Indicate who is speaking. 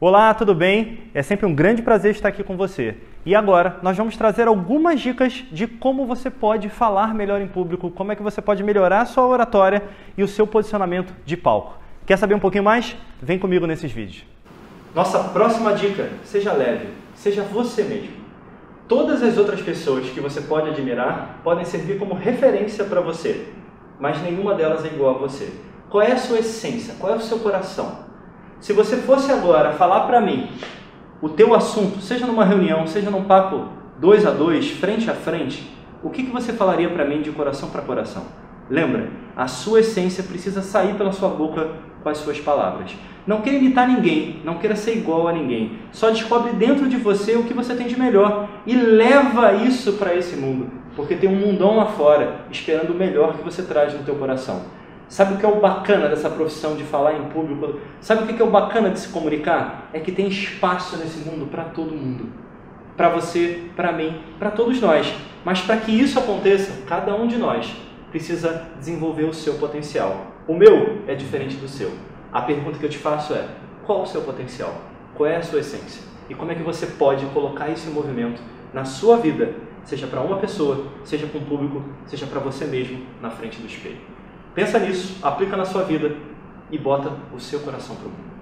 Speaker 1: Olá, tudo bem? É sempre um grande prazer estar aqui com você. E agora nós vamos trazer algumas dicas de como você pode falar melhor em público, como é que você pode melhorar a sua oratória e o seu posicionamento de palco. Quer saber um pouquinho mais? Vem comigo nesses vídeos. Nossa próxima dica: seja leve, seja você mesmo. Todas as outras pessoas que você pode admirar podem servir como referência para você, mas nenhuma delas é igual a você. Qual é a sua essência? Qual é o seu coração? Se você fosse agora falar para mim o teu assunto, seja numa reunião, seja num papo dois a dois, frente a frente, o que, que você falaria para mim de coração para coração? Lembra, a sua essência precisa sair pela sua boca com as suas palavras. Não queira imitar ninguém, não queira ser igual a ninguém. Só descobre dentro de você o que você tem de melhor e leva isso para esse mundo, porque tem um mundão lá fora esperando o melhor que você traz no teu coração. Sabe o que é o bacana dessa profissão de falar em público? Sabe o que é o bacana de se comunicar? É que tem espaço nesse mundo para todo mundo. Para você, para mim, para todos nós. Mas para que isso aconteça, cada um de nós precisa desenvolver o seu potencial. O meu é diferente do seu. A pergunta que eu te faço é: qual o seu potencial? Qual é a sua essência? E como é que você pode colocar isso em movimento na sua vida, seja para uma pessoa, seja para um público, seja para você mesmo na frente do espelho? Pensa nisso, aplica na sua vida e bota o seu coração para o mundo.